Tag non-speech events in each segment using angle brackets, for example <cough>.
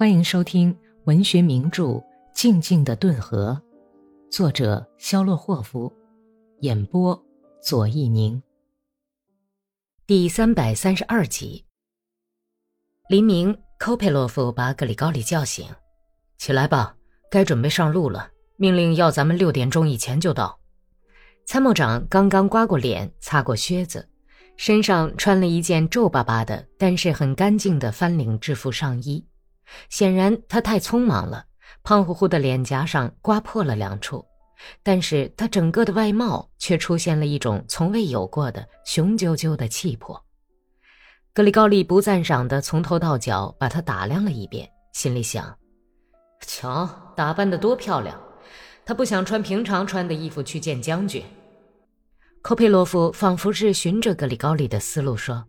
欢迎收听文学名著《静静的顿河》，作者肖洛霍夫，演播左一宁。第三百三十二集。黎明，科佩洛夫把格里高里叫醒：“起来吧，该准备上路了。命令要咱们六点钟以前就到。”参谋长刚刚刮过脸，擦过靴子，身上穿了一件皱巴巴的，但是很干净的翻领制服上衣。显然他太匆忙了，胖乎乎的脸颊上刮破了两处，但是他整个的外貌却出现了一种从未有过的雄赳赳的气魄。格里高利不赞赏的从头到脚把他打量了一遍，心里想：瞧，打扮的多漂亮！他不想穿平常穿的衣服去见将军。科佩洛夫仿佛是循着格里高利的思路说：“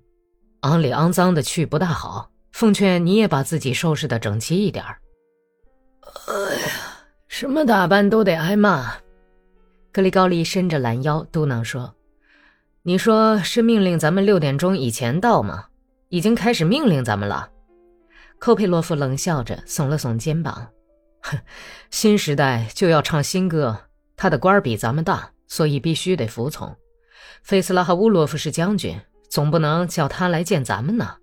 肮里肮脏的去不大好。”奉劝你也把自己收拾的整齐一点儿。哎呀，什么打扮都得挨骂。格里高利伸着懒腰嘟囔说：“你说是命令咱们六点钟以前到吗？已经开始命令咱们了。”寇佩洛夫冷笑着耸了耸肩膀：“哼，新时代就要唱新歌，他的官儿比咱们大，所以必须得服从。费斯拉和乌洛夫是将军，总不能叫他来见咱们呢。”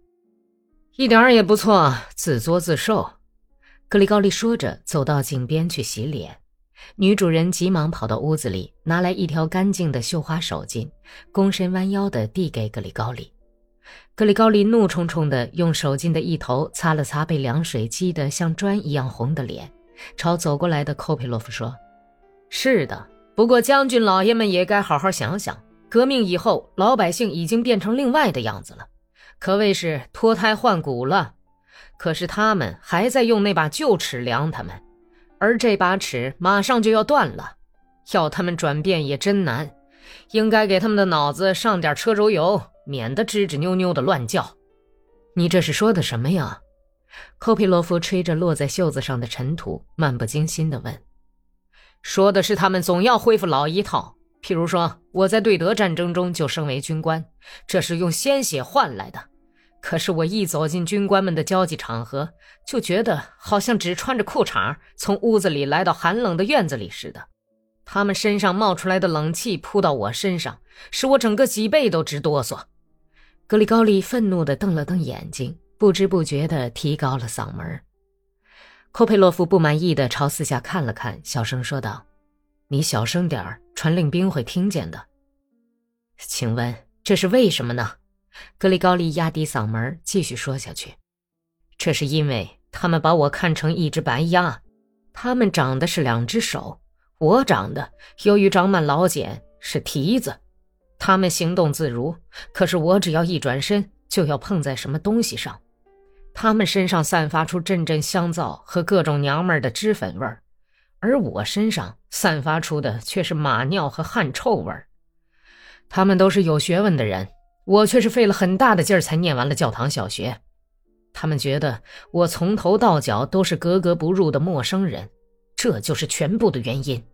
一点儿也不错，自作自受。格里高利说着，走到井边去洗脸。女主人急忙跑到屋子里，拿来一条干净的绣花手巾，躬身弯腰地递给格里高利。格里高利怒冲冲地用手巾的一头擦了擦被凉水激得像砖一样红的脸，朝走过来的寇佩洛夫说：“是的，不过将军老爷们也该好好想想，革命以后，老百姓已经变成另外的样子了。”可谓是脱胎换骨了，可是他们还在用那把旧尺量他们，而这把尺马上就要断了，要他们转变也真难。应该给他们的脑子上点车轴油，免得吱吱扭扭的乱叫。你这是说的什么呀？科皮洛夫吹着落在袖子上的尘土，漫不经心地问：“说的是他们总要恢复老一套。”譬如说，我在对德战争中就升为军官，这是用鲜血换来的。可是我一走进军官们的交际场合，就觉得好像只穿着裤衩从屋子里来到寒冷的院子里似的。他们身上冒出来的冷气扑到我身上，使我整个脊背都直哆嗦。格里高利愤怒地瞪了瞪眼睛，不知不觉地提高了嗓门。库佩洛夫不满意地朝四下看了看，小声说道。你小声点，传令兵会听见的。请问这是为什么呢？格里高利压低嗓门继续说下去：“这是因为他们把我看成一只白鸭，他们长的是两只手，我长的由于长满老茧是蹄子。他们行动自如，可是我只要一转身就要碰在什么东西上。他们身上散发出阵阵香皂和各种娘们的脂粉味儿。”而我身上散发出的却是马尿和汗臭味儿。他们都是有学问的人，我却是费了很大的劲儿才念完了教堂小学。他们觉得我从头到脚都是格格不入的陌生人，这就是全部的原因。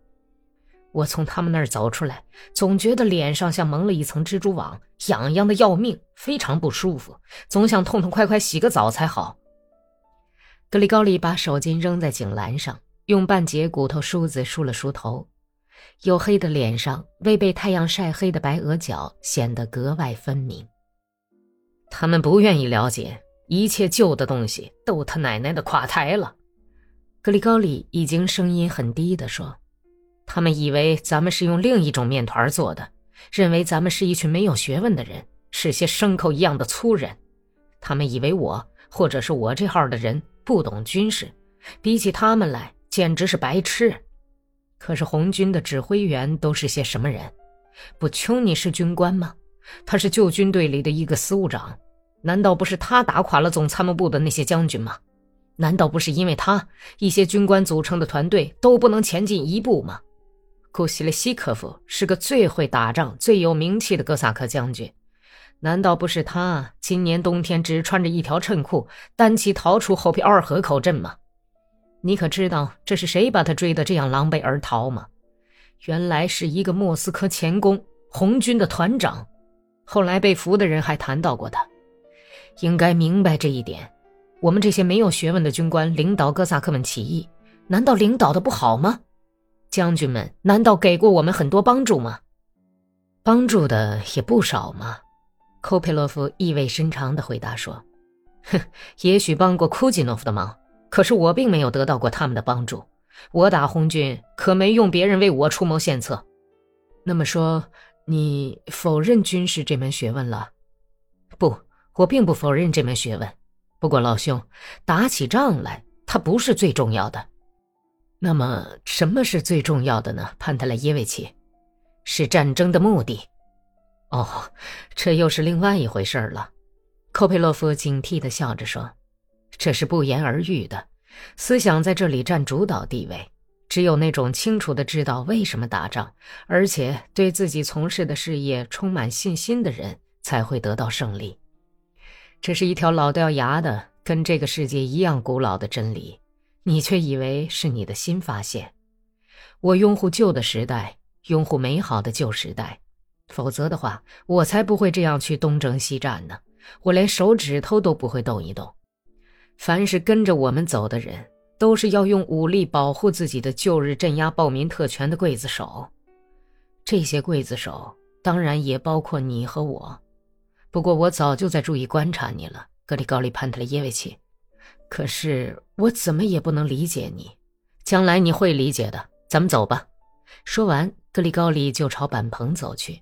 我从他们那儿走出来，总觉得脸上像蒙了一层蜘蛛网，痒痒的要命，非常不舒服，总想痛痛快快洗个澡才好。格里高利把手巾扔在井栏上。用半截骨头梳子梳了梳头，黝黑的脸上未被太阳晒黑的白额角显得格外分明。他们不愿意了解，一切旧的东西都他奶奶的垮台了。格里高里已经声音很低地说：“他们以为咱们是用另一种面团做的，认为咱们是一群没有学问的人，是些牲口一样的粗人。他们以为我或者是我这号的人不懂军事，比起他们来。”简直是白痴！可是红军的指挥员都是些什么人？不，丘尼是军官吗？他是旧军队里的一个司务长，难道不是他打垮了总参谋部的那些将军吗？难道不是因为他一些军官组成的团队都不能前进一步吗？库西列西科夫是个最会打仗、最有名气的哥萨克将军，难道不是他今年冬天只穿着一条衬裤，单骑逃出后皮奥尔河口镇吗？你可知道这是谁把他追得这样狼狈而逃吗？原来是一个莫斯科前宫红军的团长，后来被俘的人还谈到过他。应该明白这一点。我们这些没有学问的军官领导哥萨克们起义，难道领导的不好吗？将军们难道给过我们很多帮助吗？帮助的也不少嘛。寇佩洛夫意味深长地回答说：“ <laughs> 哼，也许帮过库季诺夫的忙，可是我并没有得到过他们的帮助。我打红军可没用别人为我出谋献策。那么说，你否认军事这门学问了？不，我并不否认这门学问。”不过，老兄，打起仗来，它不是最重要的。那么，什么是最重要的呢？潘特莱耶维奇，是战争的目的。哦，这又是另外一回事了。寇佩洛夫警惕地笑着说：“这是不言而喻的，思想在这里占主导地位。只有那种清楚地知道为什么打仗，而且对自己从事的事业充满信心的人，才会得到胜利。”这是一条老掉牙的、跟这个世界一样古老的真理，你却以为是你的新发现。我拥护旧的时代，拥护美好的旧时代，否则的话，我才不会这样去东征西战呢。我连手指头都不会动一动。凡是跟着我们走的人，都是要用武力保护自己的旧日镇压暴民特权的刽子手。这些刽子手，当然也包括你和我。不过我早就在注意观察你了，格里高利·潘特列耶维奇。可是我怎么也不能理解你。将来你会理解的。咱们走吧。说完，格里高利就朝板棚走去。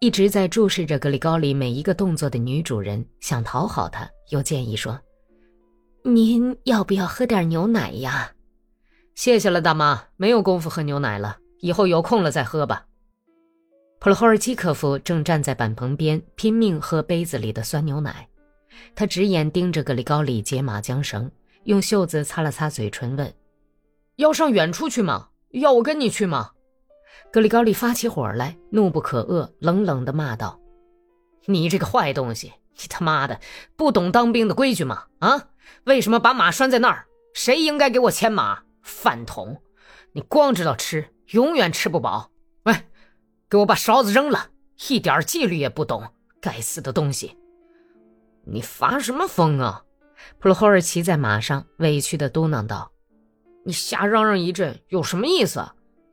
一直在注视着格里高利每一个动作的女主人想讨好他，又建议说：“您要不要喝点牛奶呀？”“谢谢了，大妈，没有功夫喝牛奶了，以后有空了再喝吧。”普罗霍尔基科夫正站在板棚边，拼命喝杯子里的酸牛奶。他直眼盯着格里高里解马缰绳，用袖子擦了擦嘴唇，问：“要上远处去吗？要我跟你去吗？”格里高里发起火来，怒不可遏，冷冷地骂道：“你这个坏东西！你他妈的不懂当兵的规矩吗？啊？为什么把马拴在那儿？谁应该给我牵马？饭桶！你光知道吃，永远吃不饱。”喂给我把勺子扔了！一点纪律也不懂，该死的东西！你发什么疯啊？普罗霍尔骑在马上，委屈的嘟囔道：“你瞎嚷嚷一阵有什么意思？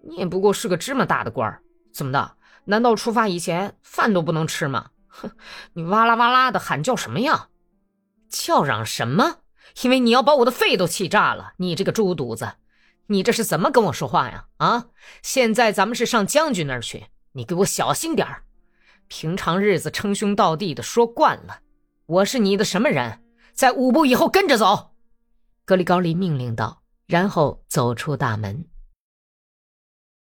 你也不过是个芝麻大的官儿，怎么的？难道出发以前饭都不能吃吗？哼！你哇啦哇啦的喊叫什么呀？叫嚷什么？因为你要把我的肺都气炸了！你这个猪犊子，你这是怎么跟我说话呀？啊！现在咱们是上将军那儿去。”你给我小心点儿！平常日子称兄道弟的说惯了，我是你的什么人？在五步以后跟着走！格里高利命令道，然后走出大门。